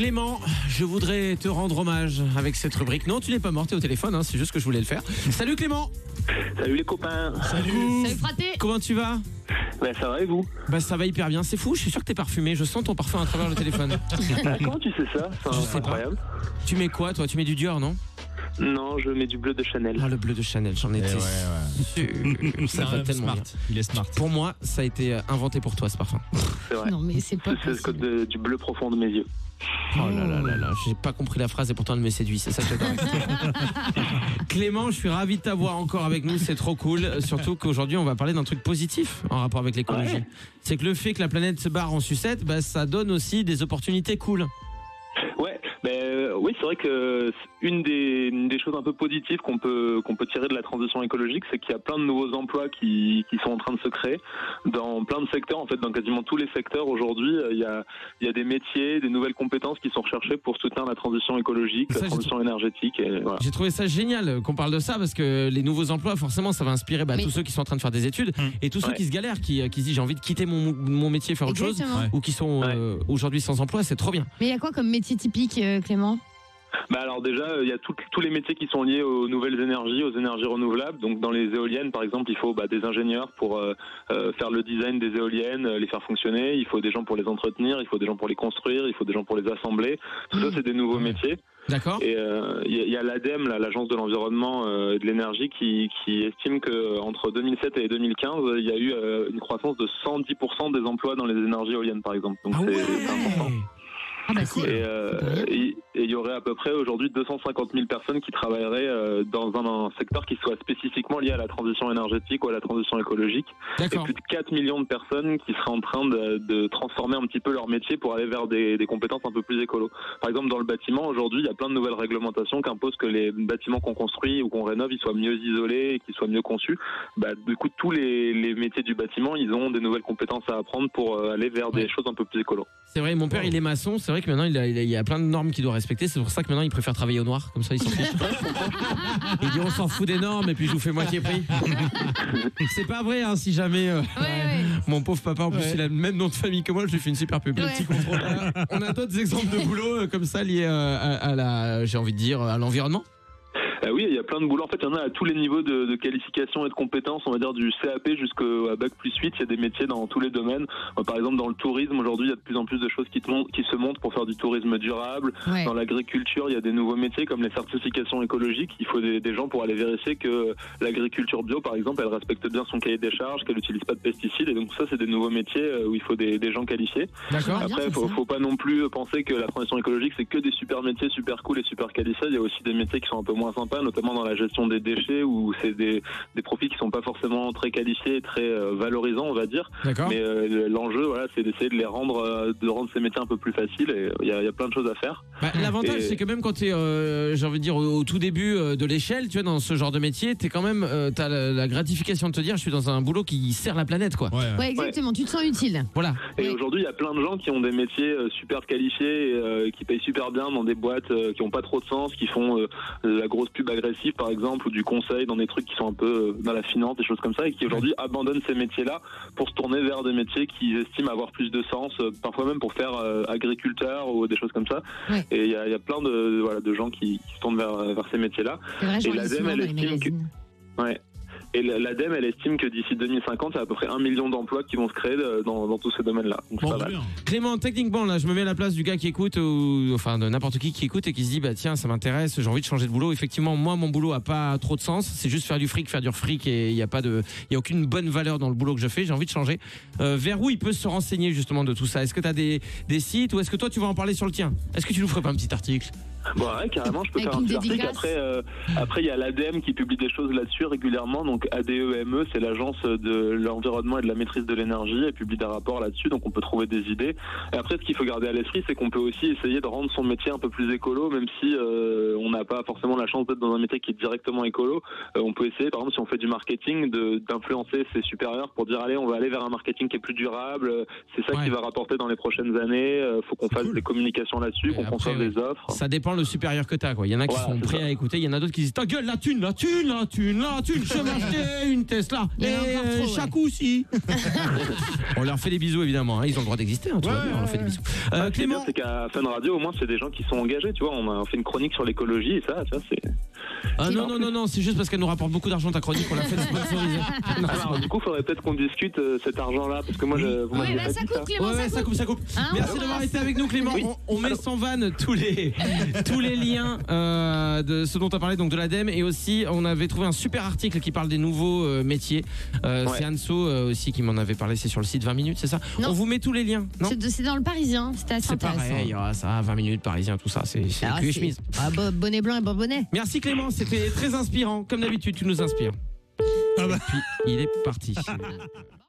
Clément, je voudrais te rendre hommage avec cette rubrique. Non, tu n'es pas mort, t'es au téléphone, hein, c'est juste que je voulais le faire. Salut Clément Salut les copains. Salut Salut fraté Comment tu vas? Ben, ça va et vous? Bah ça va hyper bien, c'est fou, je suis sûr que t'es parfumé, je sens ton parfum à travers le téléphone. Ah, Comment tu sais ça? Je sais C'est pas. incroyable. tu mets quoi toi? Tu mets du Dior, non? Non, je mets du bleu de Chanel. Ah le bleu de Chanel, j'en étais sûr. C'est Ça un va tellement smart. bien. Il est smart. Pour moi, ça a été euh, inventé pour toi ce parfum. C'est vrai. Non mais c'est pas C'est du bleu profond de mes yeux. Oh là là là là, j'ai pas compris la phrase et pourtant elle me séduit, c'est ça que j'adore. Clément, je suis ravi de t'avoir encore avec nous, c'est trop cool. Surtout qu'aujourd'hui, on va parler d'un truc positif en rapport avec l'écologie. Ouais. C'est que le fait que la planète se barre en sucette, bah, ça donne aussi des opportunités cool. Ouais, ben euh, oui, c'est vrai que une des, une des choses un peu positives qu'on peut qu'on peut tirer de la transition écologique, c'est qu'il y a plein de nouveaux emplois qui, qui sont en train de se créer dans plein de secteurs. En fait, dans quasiment tous les secteurs aujourd'hui, euh, il y a il y a des métiers, des nouvelles compétences qui sont recherchées pour soutenir la transition écologique, Ça, la transition énergétique. Voilà. J'ai trouvé ça génial qu'on parle de ça parce que les nouveaux emplois, forcément, ça va inspirer bah, Mais- tous ceux qui sont en train de faire des études Mm. et tous ceux Ouais. qui se galèrent, qui, euh, qui se disent j'ai envie de quitter mon, mon métier, faire autre chose. Ouais. ou qui sont euh, aujourd'hui sans emploi, c'est trop bien. Mais il y a quoi comme métier typique, euh, Clément Bah alors déjà, euh, il y a tout- tous les métiers qui sont liés aux nouvelles énergies, aux énergies renouvelables. Donc dans les éoliennes, par exemple, il faut bah, des ingénieurs pour euh, euh, faire le design des éoliennes, euh, les faire fonctionner. Il faut des gens pour les entretenir, il faut des gens pour les construire, il faut des gens pour les assembler. Tout ça, c'est des nouveaux Ouais. métiers. D'accord Et euh, il y a- a, l'ADEME, l'agence de l'environnement euh, et de l'énergie, qui, qui estime que euh, entre 2007 et 2015, il y a eu euh, une croissance de 110% des emplois dans les énergies éoliennes, par exemple. Donc Ah c'est ouais c'est important. Ah bah. Et euh, et- il y aurait à peu près aujourd'hui 250 000 personnes qui travailleraient euh, dans un, un secteur qui soit spécifiquement lié à la transition énergétique ou à la transition écologique. Et plus de 4 millions de personnes qui seraient en train de, de transformer un petit peu leur métier pour aller vers des, des compétences un peu plus écolo. Par exemple, dans le bâtiment, aujourd'hui, il y a plein de nouvelles réglementations qui imposent que les bâtiments qu'on construit ou qu'on rénove, ils soient mieux isolés et qu'ils soient mieux conçus. Bah, du coup, tous les, les métiers du bâtiment, ils ont des nouvelles compétences à apprendre pour euh, aller vers Ouais. des choses un peu plus écolo. C'est vrai, mon père il est maçon, c'est vrai que maintenant il, a- il a- il y a plein de normes qu'il doit respecter, c'est pour ça que maintenant il préfère travailler au noir, comme ça il s'en fiche. il dit on s'en fout des normes et puis je vous fais moitié prix. c'est pas vrai hein, si jamais euh, Ouais, ouais. mon pauvre papa en plus Ouais. il a le même nom de famille que moi, je lui fais une super pub. Petit. On a d'autres exemples de boulot euh, comme ça liés euh, à, à la, j'ai envie de dire, à l'environnement. Euh, oui, il y a plein de boulots. En fait, il y en a à tous les niveaux de, de qualification et de compétences. On va dire du CAP jusqu'à bac plus 8. Il y a des métiers dans tous les domaines. Par exemple, dans le tourisme, aujourd'hui, il y a de plus en plus de choses qui, te montent- qui se montent pour faire du tourisme durable. Ouais. Dans l'agriculture, il y a des nouveaux métiers comme les certifications écologiques. Il faut des, des gens pour aller vérifier que l'agriculture bio, par exemple, elle respecte bien son cahier des charges, qu'elle n'utilise pas de pesticides. Et donc ça, c'est des nouveaux métiers euh, où il faut des, des gens qualifiés. Après, c'est faut, faut pas non plus penser que la transition écologique, c'est que des super métiers, super cool et super qualifiés. Il y a aussi des métiers qui sont un peu moins sympas, notamment dans la gestion des déchets, où c'est des, des profils qui sont pas forcément très qualifiés et très euh, valorisants, on va dire. Mais euh, l'enjeu, voilà, c'est d'essayer de les rendre, euh, de rendre ces métiers un peu plus faciles. Et il y a, il y a plein de choses à faire. Bah, L'avantage, Et- c'est que même quand tu es, j'ai envie de dire, au, au tout début de l'échelle, tu vois, dans ce genre de métier, tu quand même, euh, as la, la gratification de te dire, je suis dans un boulot qui sert la planète, quoi. Ouais, ouais. Ouais, exactement. Tu te sens utile. Voilà. Et aujourd'hui, il y a plein de gens qui ont des métiers euh, super qualifiés, et, euh, qui payent super bien dans des boîtes euh, qui ont pas trop de sens, qui font euh, de la grosse pub agressive par exemple, ou du conseil dans des trucs qui sont un peu euh, dans la finance, des choses comme ça, et qui aujourd'hui abandonnent ces métiers-là pour se tourner vers des métiers qu'ils estiment avoir plus de sens, euh, parfois même pour faire euh, agriculteur ou des choses comme ça. Ouais. Et il y a, il y a plein de, voilà, de gens qui, qui se tournent vers, vers ces métiers-là. Lis l'ADEME, elle estime que-. Ouais. Et l'ADEME, elle estime que d'ici 2050, il y a à peu près un million d'emplois qui vont se créer euh, dans, dans tous ces domaines-là. Bon. Clément, techniquement, là, je me mets à la place du gars qui écoute, ou enfin de n'importe qui qui écoute et qui se dit, bah tiens, ça m'intéresse, j'ai envie de changer de boulot. Effectivement, moi, mon boulot a pas trop de sens. C'est juste faire du fric, faire du fric, et il y a pas de, il y a aucune bonne valeur dans le boulot que je fais. J'ai envie de changer. Euh, vers où il peut se renseigner justement de tout ça? Est-ce que tu as des, des sites ou est-ce que toi tu vas en parler sur le tien? Est-ce que tu nous ferais pas un petit article? Bon, ouais, carrément, je peux Avec faire un petit article. Après, euh, après, il y a l'ADEME qui publie des choses là-dessus régulièrement. Donc, ADEME, E, c'est l'agence de l'environnement et de la maîtrise de l'énergie. Elle publie des rapports là-dessus, donc on peut trouver des idées. Et après, ce qu'il faut garder à l'esprit, c'est qu'on peut aussi essayer de rendre son métier un peu plus écolo, même si euh, on n'a pas forcément la chance d'être dans un métier qui est directement écolo. Euh, on peut essayer, par exemple, si on fait du marketing, de- d'influencer ses supérieurs pour dire, allez, on va aller vers un marketing qui est plus durable. Euh, C'est ça Ouais. qui va rapporter dans les prochaines années. Euh, faut qu'on fasse cool. des communications là-dessus, qu'on conçoive ouais. des offres. Ça dépend dépend le supérieur que t'as. quoi. Il y en a qui Voilà, sont prêts ça. à écouter, il y en a d'autres qui disent ta gueule, la thune, la thune, la thune, la thune, je vais acheter une Tesla. Et euh, trop, ouais. chaque aussi. on leur fait des bisous évidemment, hein, ils ont le droit d'exister, hein, on leur fait des bisous. Euh, Ah, ce qui est bien, Clément, c'est qu'à Fun Radio, au moins, c'est des gens qui sont engagés, tu vois. On a fait une chronique sur l'écologie et ça, ça c'est. Ah non, non, non, non, c'est juste parce qu'elle nous rapporte beaucoup d'argent ta chronique, on l'a fait sponsoriser. Non, c'est Alors, du coup, faudrait peut-être qu'on discute euh, cet argent-là, parce que moi, je, vous Ouais, bah, pas ça dit coupe, Clément, Ouais, ouais, ça ça coupe. ça coupe. Hein, Merci on d'avoir passe. été avec nous, Clément. Oui. On, on met sans vanne tous les, tous les liens euh, de ce dont tu as parlé, donc de l'ADEME. Et aussi, on avait trouvé un super article qui parle des nouveaux euh, métiers. Euh, Ouais. C'est Anso euh, aussi qui m'en avait parlé. C'est sur le site 20 minutes, c'est ça? Non. On vous met tous les liens. Non? C'est c'est dans le Parisien, c'était assez C'est intéressant. pareil, ah, ça, 20 minutes, parisien, tout ça. C'est c'est Ah, cul et c'est- chemise. Ah, bo- bonnet blanc et bonnet. Merci Clément, c'était très inspirant. Comme d'habitude, tu nous inspires. Ah bah. Et puis, il est parti.